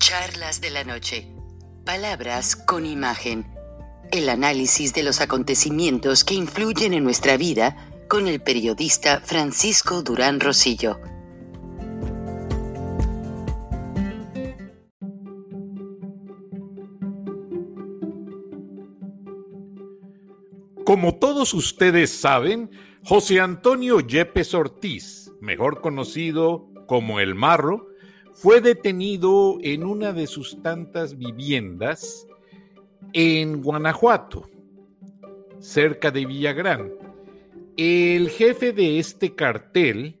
Charlas de la noche. Palabras con imagen. El análisis de los acontecimientos que influyen en nuestra vida con el periodista Francisco Durán Rosillo. Como todos ustedes saben, José Antonio Yepes Ortiz, mejor conocido como El Marro, fue detenido en una de sus tantas viviendas en Guanajuato, cerca de Villagrán. El jefe de este cartel,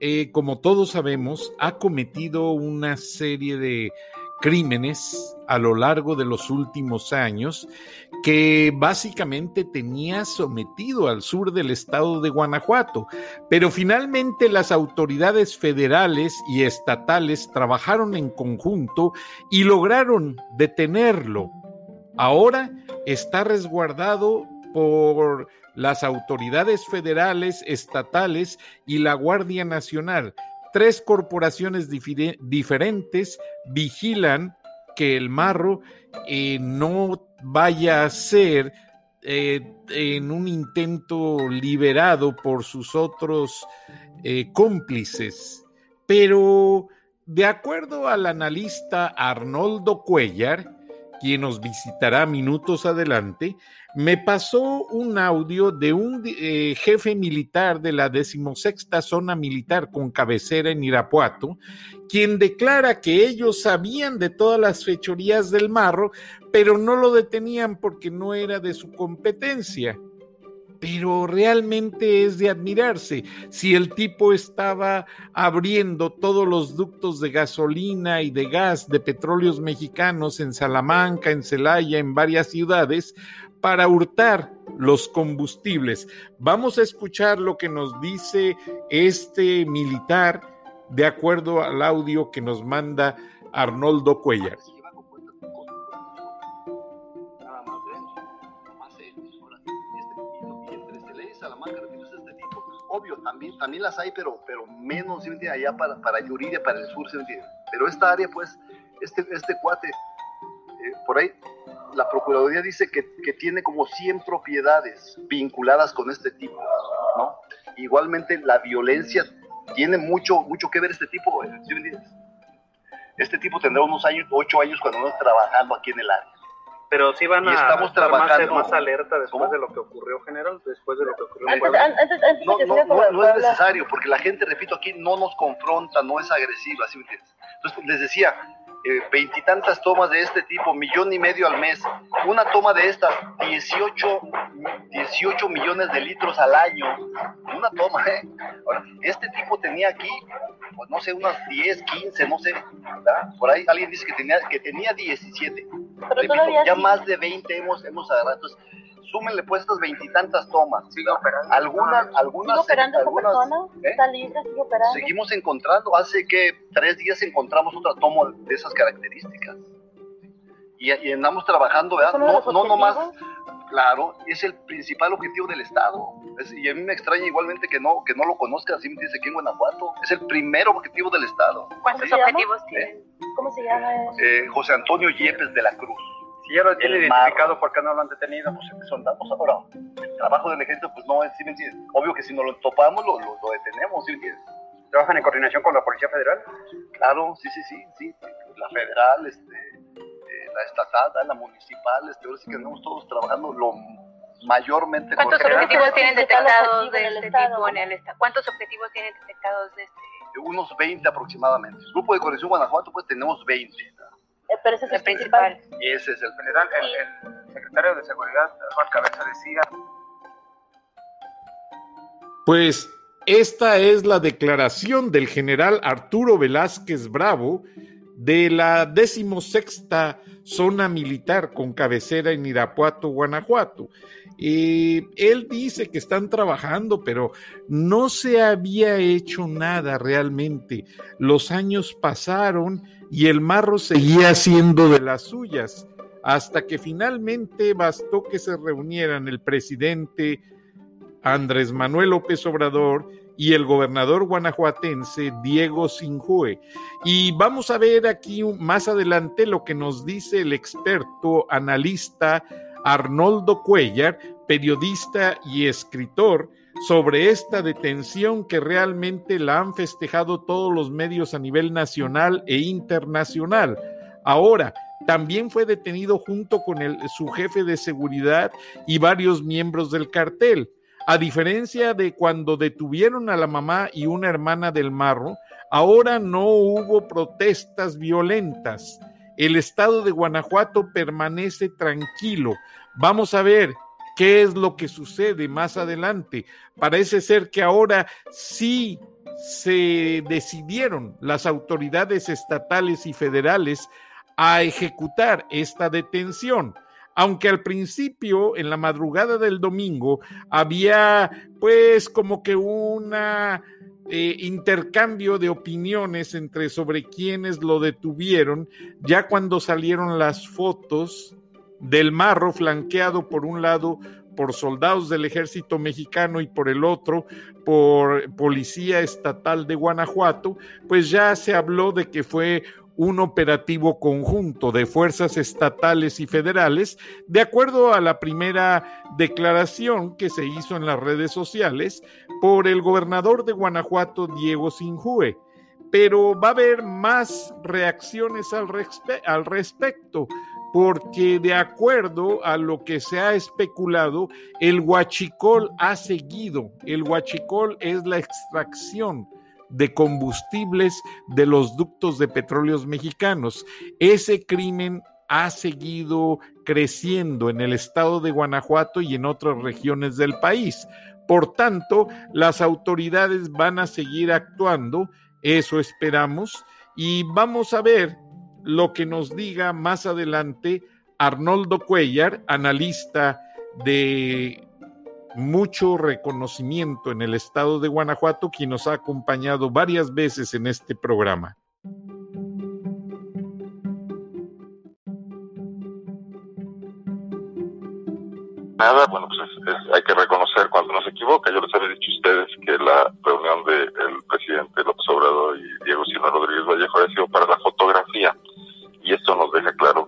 eh, como todos sabemos, ha cometido una serie de crímenes a lo largo de los últimos años que básicamente tenía sometido al sur del estado de Guanajuato. Pero finalmente las autoridades federales y estatales trabajaron en conjunto y lograron detenerlo. Ahora está resguardado por las autoridades federales, estatales y la Guardia Nacional tres corporaciones diferentes vigilan que el marro eh, no vaya a ser eh, en un intento liberado por sus otros eh, cómplices. Pero de acuerdo al analista Arnoldo Cuellar, quien nos visitará minutos adelante, me pasó un audio de un eh, jefe militar de la decimosexta zona militar con cabecera en Irapuato, quien declara que ellos sabían de todas las fechorías del marro, pero no lo detenían porque no era de su competencia pero realmente es de admirarse. Si el tipo estaba abriendo todos los ductos de gasolina y de gas de petróleos mexicanos en Salamanca, en Celaya, en varias ciudades, para hurtar los combustibles. Vamos a escuchar lo que nos dice este militar de acuerdo al audio que nos manda Arnoldo Cuellar. Obvio, también, también las hay, pero, pero menos, allá para, para Yuridia, para el sur, Pero esta área, pues, este, este cuate, eh, por ahí, la Procuraduría dice que, que, tiene como 100 propiedades vinculadas con este tipo, ¿no? Igualmente, la violencia tiene mucho, mucho que ver este tipo, Este tipo tendrá unos años, 8 años cuando no trabajando aquí en el área pero sí van a estamos estar trabajando, más, alerta después de lo que ocurrió, general, después de lo que ocurrió no, no, no, es necesario, porque la gente, repito, aquí no nos confronta, no es agresiva, ¿sí me entiendes? Entonces, les decía, eh, veintitantas tomas de este tipo, millón y medio al mes. Una toma de estas, 18, 18 millones de litros al año. Una toma, ¿eh? Ahora, este tipo tenía aquí, pues no sé, unas 10, 15, no sé. Por ahí alguien dice que tenía, que tenía 17. Ya más de 20 hemos, hemos agarrado. Entonces, súmenle pues estas veintitantas tomas. Sigue operando. Algunas, algunas. ¿Sigue operando algunas, persona? ¿eh? ¿Está libre? ¿Sigue operando? Seguimos encontrando. Hace que tres días encontramos otra toma de esas características. Y, y andamos trabajando, ¿verdad? No, no nomás. Claro, es el principal objetivo del Estado. y a mí me extraña igualmente que no, que no lo conozca, así me dice aquí en Guanajuato. Es el primer objetivo del Estado. ¿Cuántos objetivos tiene? ¿Cómo se llama? Eh, José Antonio Yepes de la Cruz. Si ya lo tiene identificado, ¿por qué no lo han detenido? Pues son datos ahora. El trabajo del ejército, pues no es, ¿sí me entiendes? Obvio que si nos lo topamos, lo, lo, detenemos, ¿sí me entiendes? ¿Trabajan en coordinación con la Policía Federal? Claro, sí, sí, sí, sí. La federal, este, eh, la estatal, la municipal, este, ahora sí que andamos todos trabajando lo mayormente ¿Cuántos objetivos tienen detectados de este tipo en el estado? ¿Cuántos objetivos tienen detectados de este? Unos 20 aproximadamente. El grupo de conexión Guanajuato, pues tenemos 20. Eh, pero ese es el principal. Y ese es el general. El, secretario de Seguridad, Juan Cabeza, decía. Pues esta es la declaración del general Arturo Velázquez Bravo de la decimosexta zona militar con cabecera en Irapuato, Guanajuato. y él dice que están trabajando, pero no se había hecho nada realmente. Los años pasaron y el marro seguía haciendo de las suyas, hasta que finalmente bastó que se reunieran el presidente Andrés Manuel López Obrador y el gobernador guanajuatense Diego Sinjue. Y vamos a ver aquí más adelante lo que nos dice el experto analista Arnoldo Cuellar, periodista y escritor, sobre esta detención que realmente la han festejado todos los medios a nivel nacional e internacional. Ahora, también fue detenido junto con su jefe de seguridad y varios miembros del cartel. A diferencia de cuando detuvieron a la mamá y una hermana del Marro, ahora no hubo protestas violentas. El estado de Guanajuato permanece tranquilo. Vamos a ver qué es lo que sucede más adelante. Parece ser que ahora sí se decidieron las autoridades estatales y federales a ejecutar esta detención. Aunque al principio, en la madrugada del domingo, había pues como que una eh, intercambio de opiniones entre sobre quienes lo detuvieron, ya cuando salieron las fotos del marro flanqueado por un lado por soldados del ejército mexicano y por el otro por policía estatal de Guanajuato, pues ya se habló de que fue un operativo conjunto de fuerzas estatales y federales, de acuerdo a la primera declaración que se hizo en las redes sociales por el gobernador de Guanajuato, Diego Sinjue. Pero va a haber más reacciones al, al respecto porque de acuerdo a lo que se ha especulado, el huachicol ha seguido. El huachicol es la extracción de combustibles de los ductos de petróleos mexicanos. Ese crimen ha seguido creciendo en el estado de Guanajuato y en otras regiones del país. Por tanto, las autoridades van a seguir actuando, eso esperamos, y vamos a ver lo que nos diga más adelante Arnoldo Cuellar, analista de mucho reconocimiento en el estado de Guanajuato, quien nos ha acompañado varias veces en este programa. Nada, bueno, pues hay que reconocer cuando uno se equivoca. Yo les había dicho a ustedes que la reunión del presidente López Obrador y Diego Silva Rodríguez Vallejo había sido para la fotografía y esto nos deja claro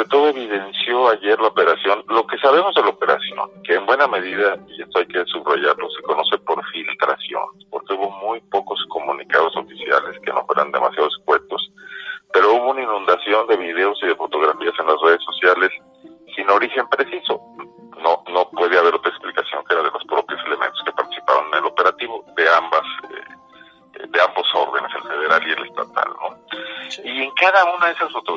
sobre todo evidenció ayer la operación, lo que sabemos de la operación, que en buena medida, y esto hay que subrayarlo, se conoce por filtración, porque hubo muy pocos comunicados oficiales que no fueran demasiado escuetos, pero hubo una inundación de videos y de fotografías en las redes sociales sin origen preciso. No, no puede haber otra explicación que la de los propios elementos que participaron en el operativo de ambas eh, de ambos órdenes, el federal y el estatal, ¿no? Y en cada una de esas fotografías,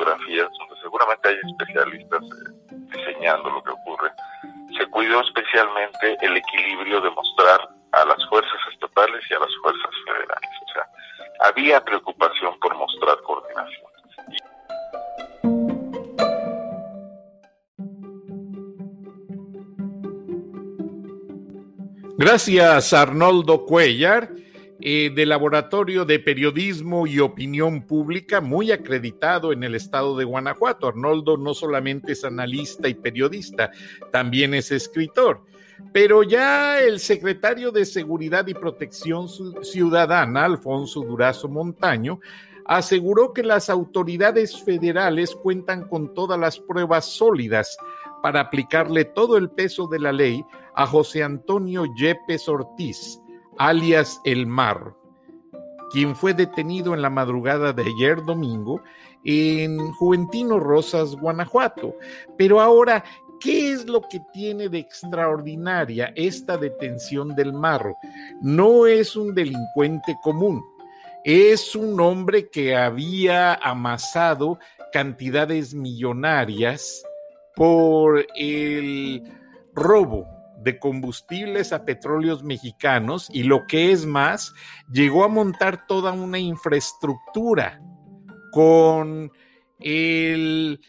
Gracias, Arnoldo Cuellar. Eh, del Laboratorio de Periodismo y Opinión Pública, muy acreditado en el estado de Guanajuato. Arnoldo no solamente es analista y periodista, también es escritor. Pero ya el secretario de Seguridad y Protección Ciudadana, Alfonso Durazo Montaño, aseguró que las autoridades federales cuentan con todas las pruebas sólidas para aplicarle todo el peso de la ley a José Antonio Yepes Ortiz, alias El Mar, quien fue detenido en la madrugada de ayer domingo en Juventino Rosas, Guanajuato. Pero ahora, ¿qué es lo que tiene de extraordinaria esta detención del Marro? No es un delincuente común, es un hombre que había amasado cantidades millonarias por el robo de combustibles a petróleos mexicanos y lo que es más, llegó a montar toda una infraestructura con el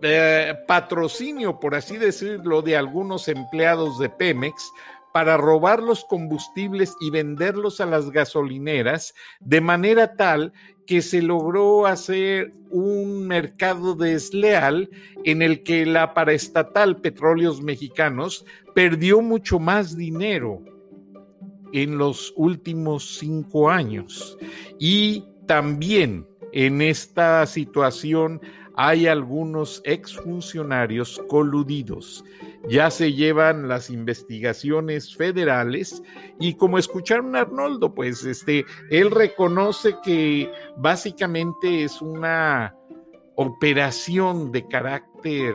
eh, patrocinio, por así decirlo, de algunos empleados de Pemex para robar los combustibles y venderlos a las gasolineras de manera tal que se logró hacer un mercado desleal en el que la paraestatal Petróleos Mexicanos perdió mucho más dinero en los últimos cinco años. Y también en esta situación hay algunos exfuncionarios coludidos. Ya se llevan las investigaciones federales y como escucharon a Arnoldo, pues este, él reconoce que básicamente es una operación de carácter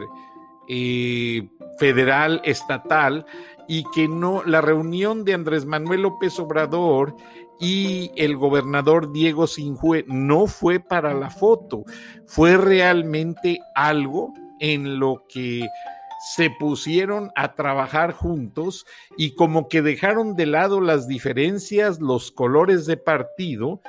eh, federal, estatal, y que no, la reunión de Andrés Manuel López Obrador y el gobernador Diego Sinjue no fue para la foto, fue realmente algo en lo que se pusieron a trabajar juntos y como que dejaron de lado las diferencias, los colores de partido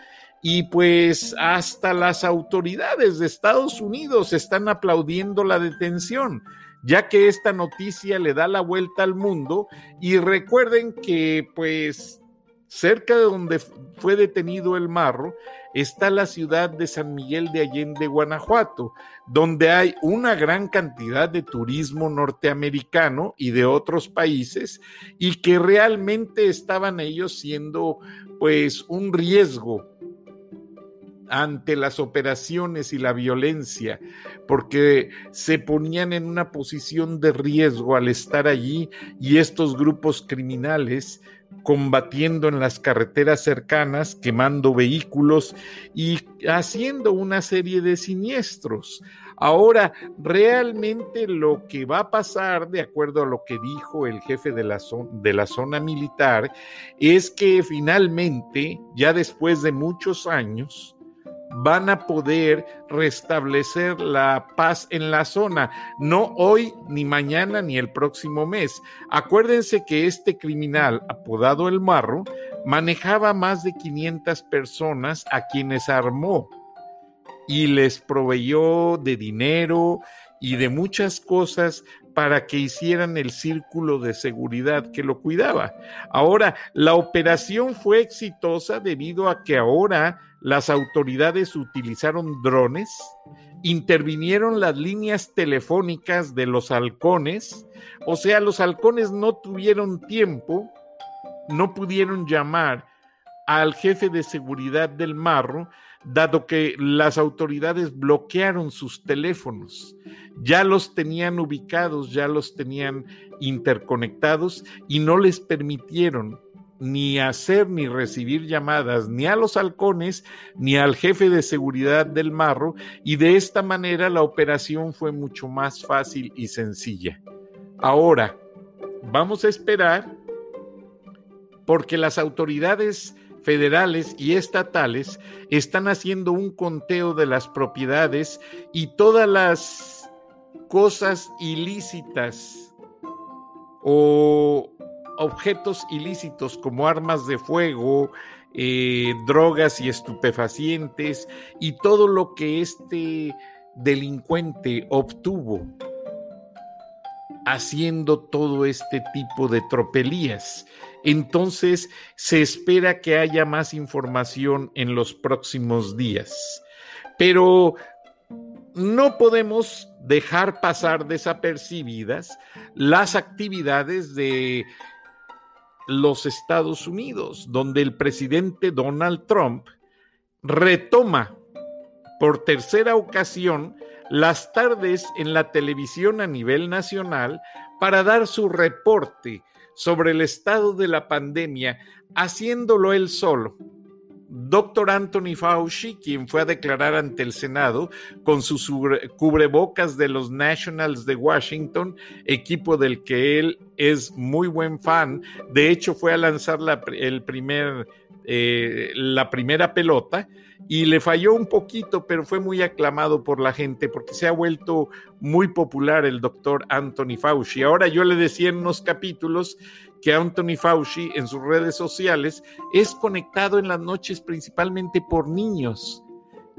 y pues hasta las autoridades de Estados Unidos están aplaudiendo la detención ya que esta noticia le da la vuelta al mundo. Y recuerden que pues Cerca de donde fue detenido el marro está la ciudad de San Miguel de Allende, Guanajuato, donde hay una gran cantidad de turismo norteamericano y de otros países y que realmente estaban ellos siendo pues un riesgo ante las operaciones y la violencia, porque se ponían en una posición de riesgo al estar allí y estos grupos criminales combatiendo en las carreteras cercanas, quemando vehículos y haciendo una serie de siniestros. Ahora, realmente lo que va a pasar, de acuerdo a lo que dijo el jefe de la, zona militar, es que finalmente, ya después de muchos años, van a poder restablecer la paz en la zona, no hoy, ni mañana, ni el próximo mes. Acuérdense que este criminal, apodado el Marro, manejaba más de 500 personas a quienes armó y les proveyó de dinero y de muchas cosas para que hicieran el círculo de seguridad que lo cuidaba. Ahora, la operación fue exitosa debido a que ahora las autoridades utilizaron drones, intervinieron las líneas telefónicas de los halcones, o sea, los halcones no tuvieron tiempo, no pudieron llamar al jefe de seguridad del marro, dado que las autoridades bloquearon sus teléfonos. Ya los tenían ubicados, ya los tenían interconectados y no les permitieron ni hacer ni recibir llamadas ni a los halcones ni al jefe de seguridad del marro y de esta manera la operación fue mucho más fácil y sencilla. Ahora, vamos a esperar porque las autoridades federales y estatales están haciendo un conteo de las propiedades y todas las cosas ilícitas o objetos ilícitos como armas de fuego, eh, drogas y estupefacientes y todo lo que este delincuente obtuvo haciendo todo este tipo de tropelías. Entonces se espera que haya más información en los próximos días. Pero no podemos dejar pasar desapercibidas las actividades de los Estados Unidos, donde el presidente Donald Trump retoma por tercera ocasión las tardes en la televisión a nivel nacional para dar su reporte sobre el estado de la pandemia, haciéndolo él solo Doctor Anthony Fauci, quien fue a declarar ante el Senado con sus cubrebocas de los Nationals de Washington, equipo del que él es muy buen fan. De hecho, fue a lanzar la, el primer, eh, la primera pelota y le falló un poquito, pero fue muy aclamado por la gente porque se ha vuelto muy popular el doctor Anthony Fauci. Ahora yo le decía en unos capítulos que Anthony Fauci en sus redes sociales es conectado en las noches principalmente por niños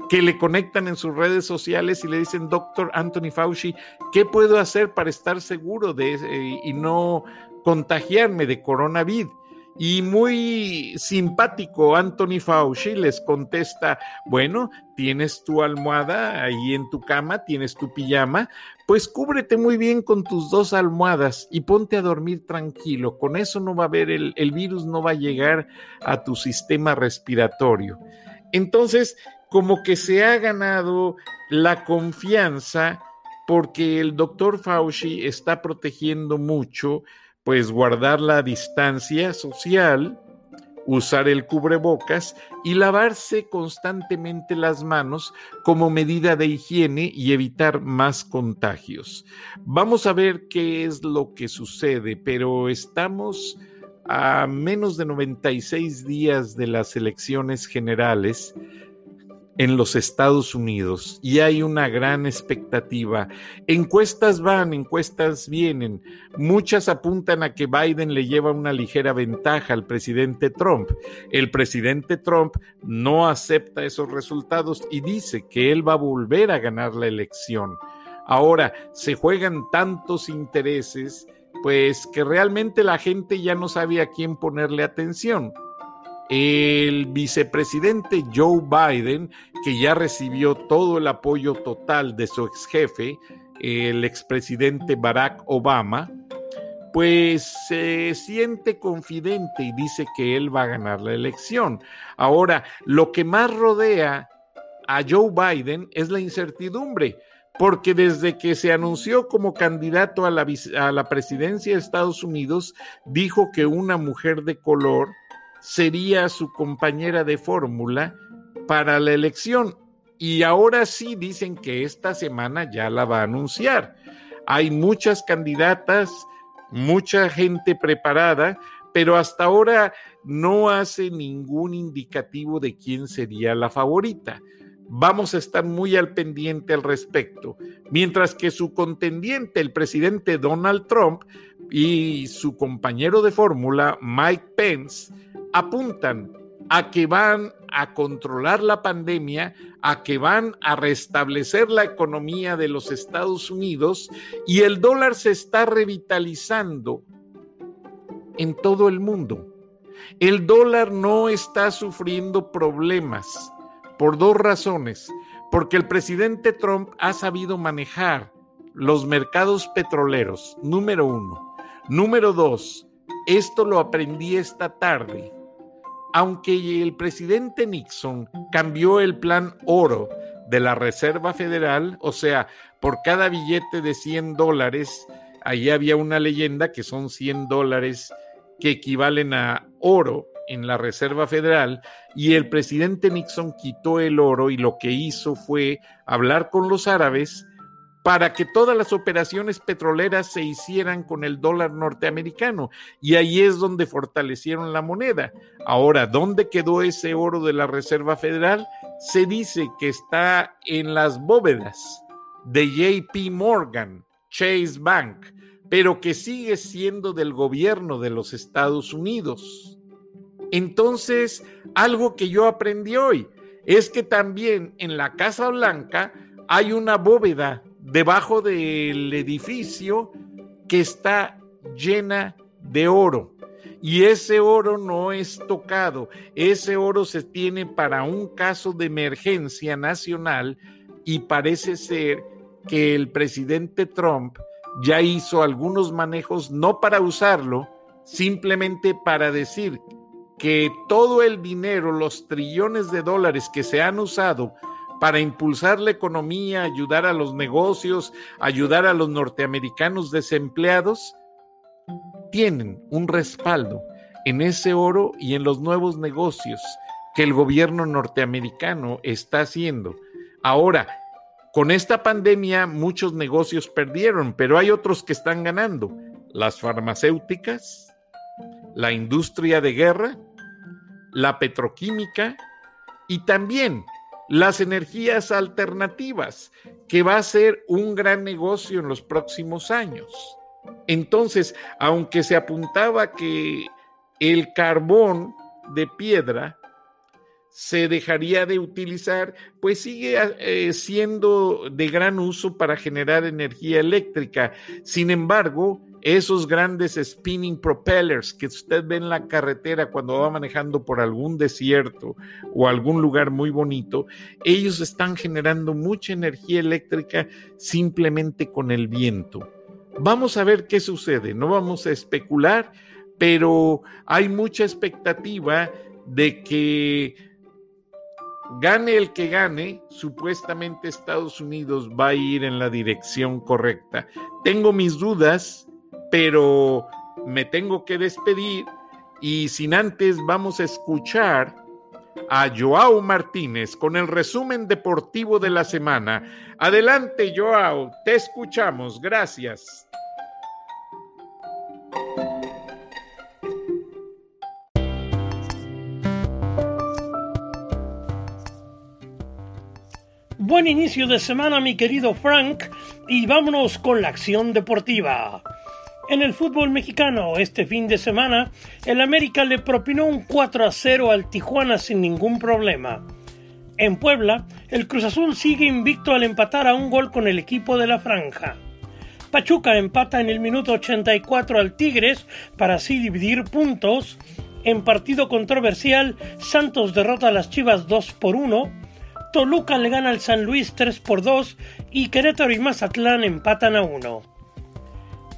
que le conectan en sus redes sociales y le dicen, doctor Anthony Fauci, ¿qué puedo hacer para estar seguro de y no contagiarme de coronavirus. Y muy simpático, Anthony Fauci les contesta, bueno, tienes tu almohada ahí en tu cama, tienes tu pijama, pues cúbrete muy bien con tus dos almohadas y ponte a dormir tranquilo. Con eso no va a haber, el, el virus no va a llegar a tu sistema respiratorio. Entonces, como que se ha ganado la confianza porque el doctor Fauci está protegiendo mucho pues guardar la distancia social, usar el cubrebocas y lavarse constantemente las manos como medida de higiene y evitar más contagios. Vamos a ver qué es lo que sucede, pero estamos a menos de 96 días de las elecciones generales en los Estados Unidos y hay una gran expectativa. Encuestas van, encuestas vienen. Muchas apuntan a que Biden le lleva una ligera ventaja al presidente Trump. El presidente Trump no acepta esos resultados y dice que él va a volver a ganar la elección. Ahora, se juegan tantos intereses, pues que realmente la gente ya no sabe a quién ponerle atención el vicepresidente Joe Biden, que ya recibió todo el apoyo total de su ex jefe, el expresidente Barack Obama, pues se siente confidente y dice que él va a ganar la elección. Ahora, lo que más rodea a Joe Biden es la incertidumbre, porque desde que se anunció como candidato a la, a la presidencia de Estados Unidos, dijo que una mujer de color sería su compañera de fórmula para la elección. Y ahora sí dicen que esta semana ya la va a anunciar. Hay muchas candidatas, mucha gente preparada, pero hasta ahora no hace ningún indicativo de quién sería la favorita. Vamos a estar muy al pendiente al respecto, mientras que su contendiente, el presidente Donald Trump, y su compañero de fórmula, Mike Pence, apuntan a que van a controlar la pandemia, a que van a restablecer la economía de los Estados Unidos y el dólar se está revitalizando en todo el mundo. El dólar no está sufriendo problemas por dos razones. Porque el presidente Trump ha sabido manejar los mercados petroleros, número uno. Número dos, esto lo aprendí esta tarde aunque el presidente Nixon cambió el plan oro de la Reserva Federal, o sea, por cada billete de 100 dólares, ahí había una leyenda que son 100 dólares que equivalen a oro en la Reserva Federal, y el presidente Nixon quitó el oro y lo que hizo fue hablar con los árabes para que todas las operaciones petroleras se hicieran con el dólar norteamericano. Y ahí es donde fortalecieron la moneda. Ahora, ¿dónde quedó ese oro de la Reserva Federal? Se dice que está en las bóvedas de JP Morgan, Chase Bank, pero que sigue siendo del gobierno de los Estados Unidos. Entonces, algo que yo aprendí hoy es que también en la Casa Blanca hay una bóveda debajo del edificio que está llena de oro. Y ese oro no es tocado, ese oro se tiene para un caso de emergencia nacional y parece ser que el presidente Trump ya hizo algunos manejos no para usarlo, simplemente para decir que todo el dinero, los trillones de dólares que se han usado para impulsar la economía, ayudar a los negocios, ayudar a los norteamericanos desempleados, tienen un respaldo en ese oro y en los nuevos negocios que el gobierno norteamericano está haciendo. Ahora, con esta pandemia muchos negocios perdieron, pero hay otros que están ganando. Las farmacéuticas, la industria de guerra, la petroquímica y también las energías alternativas, que va a ser un gran negocio en los próximos años. Entonces, aunque se apuntaba que el carbón de piedra se dejaría de utilizar, pues sigue eh, siendo de gran uso para generar energía eléctrica. Sin embargo, esos grandes spinning propellers que usted ve en la carretera cuando va manejando por algún desierto o algún lugar muy bonito, ellos están generando mucha energía eléctrica simplemente con el viento. Vamos a ver qué sucede, no vamos a especular, pero hay mucha expectativa de que gane el que gane, supuestamente Estados Unidos va a ir en la dirección correcta. Tengo mis dudas, pero me tengo que despedir y sin antes vamos a escuchar a Joao Martínez con el resumen deportivo de la semana. Adelante, Joao, te escuchamos. Gracias. Buen inicio de semana, mi querido Frank, y vámonos con la acción deportiva. En el fútbol mexicano, este fin de semana, el América le propinó un 4 a 0 al Tijuana sin ningún problema. En Puebla, el Cruz Azul sigue invicto al empatar a un gol con el equipo de la Franja. Pachuca empata en el minuto 84 al Tigres para así dividir puntos. En partido controversial, Santos derrota a las Chivas 2 por 1. Toluca le gana al San Luis 3 por 2 y Querétaro y Mazatlán empatan a 1.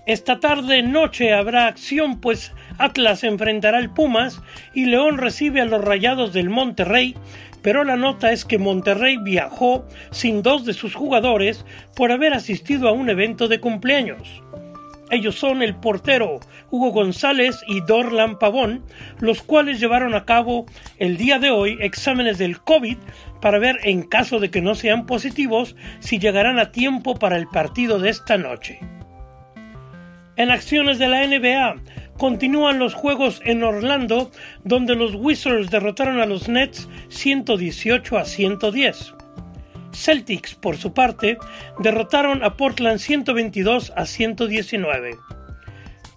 Esta tarde noche habrá acción pues Atlas enfrentará al Pumas y León recibe a los Rayados del Monterrey, pero la nota es que Monterrey viajó sin dos de sus jugadores por haber asistido a un evento de cumpleaños. Ellos son el portero Hugo González y Dorlan Pavón, los cuales llevaron a cabo el día de hoy exámenes del COVID para ver en caso de que no sean positivos si llegarán a tiempo para el partido de esta noche. En acciones de la NBA, continúan los juegos en Orlando, donde los Wizards derrotaron a los Nets 118 a 110. Celtics, por su parte, derrotaron a Portland 122 a 119.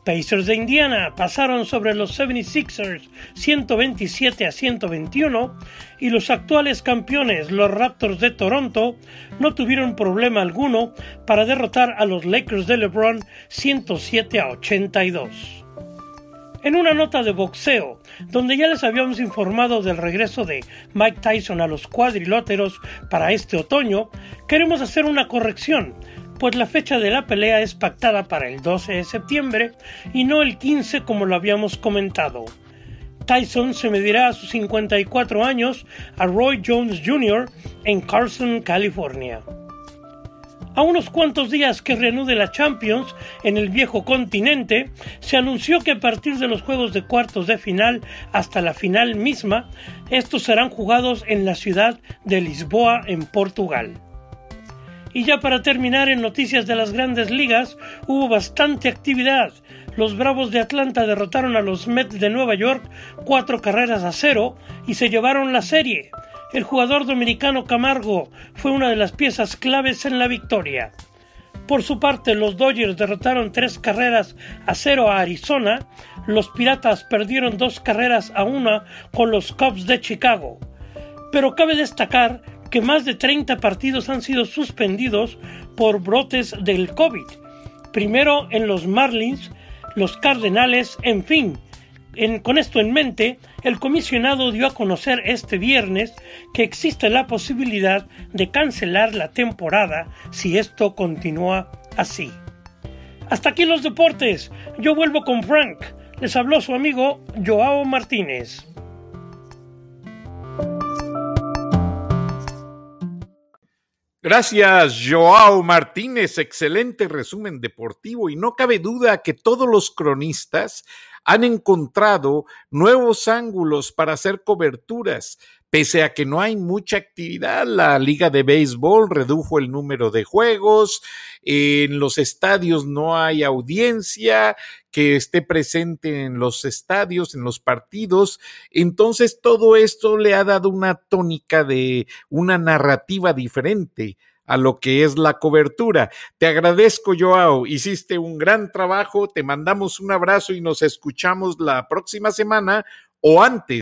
Pacers de Indiana pasaron sobre los 76ers 127 a 121 y los actuales campeones, los Raptors de Toronto, no tuvieron problema alguno para derrotar a los Lakers de LeBron 107 a 82. En una nota de boxeo, donde ya les habíamos informado del regreso de Mike Tyson a los cuadriláteros para este otoño, queremos hacer una corrección pues la fecha de la pelea es pactada para el 12 de septiembre y no el 15 como lo habíamos comentado. Tyson se medirá a sus 54 años a Roy Jones Jr. en Carson, California. A unos cuantos días que reanude la Champions en el viejo continente, se anunció que a partir de los juegos de cuartos de final hasta la final misma, estos serán jugados en la ciudad de Lisboa, en Portugal. Y ya para terminar en noticias de las grandes ligas, hubo bastante actividad. Los Bravos de Atlanta derrotaron a los Mets de Nueva York cuatro carreras a cero y se llevaron la serie. El jugador dominicano Camargo fue una de las piezas claves en la victoria. Por su parte, los Dodgers derrotaron tres carreras a cero a Arizona, los Piratas perdieron dos carreras a una con los Cubs de Chicago. Pero cabe destacar que más de 30 partidos han sido suspendidos por brotes del COVID. Primero en los Marlins, los Cardenales, en fin. con esto en mente, el comisionado dio a conocer este viernes que existe la posibilidad de cancelar la temporada si esto continúa así. Hasta aquí los deportes. Yo vuelvo con Frank. Les habló su amigo Joao Martínez. Gracias, Joao Martínez. Excelente resumen deportivo y no cabe duda que todos los cronistas han encontrado nuevos ángulos para hacer coberturas. Pese a que no hay mucha actividad, la liga de béisbol redujo el número de juegos, en los estadios no hay audiencia que esté presente en los estadios, en los partidos. Entonces todo esto le ha dado una tónica de una narrativa diferente a lo que es la cobertura. Te agradezco, Joao. Hiciste un gran trabajo. Te mandamos un abrazo y nos escuchamos la próxima semana o antes.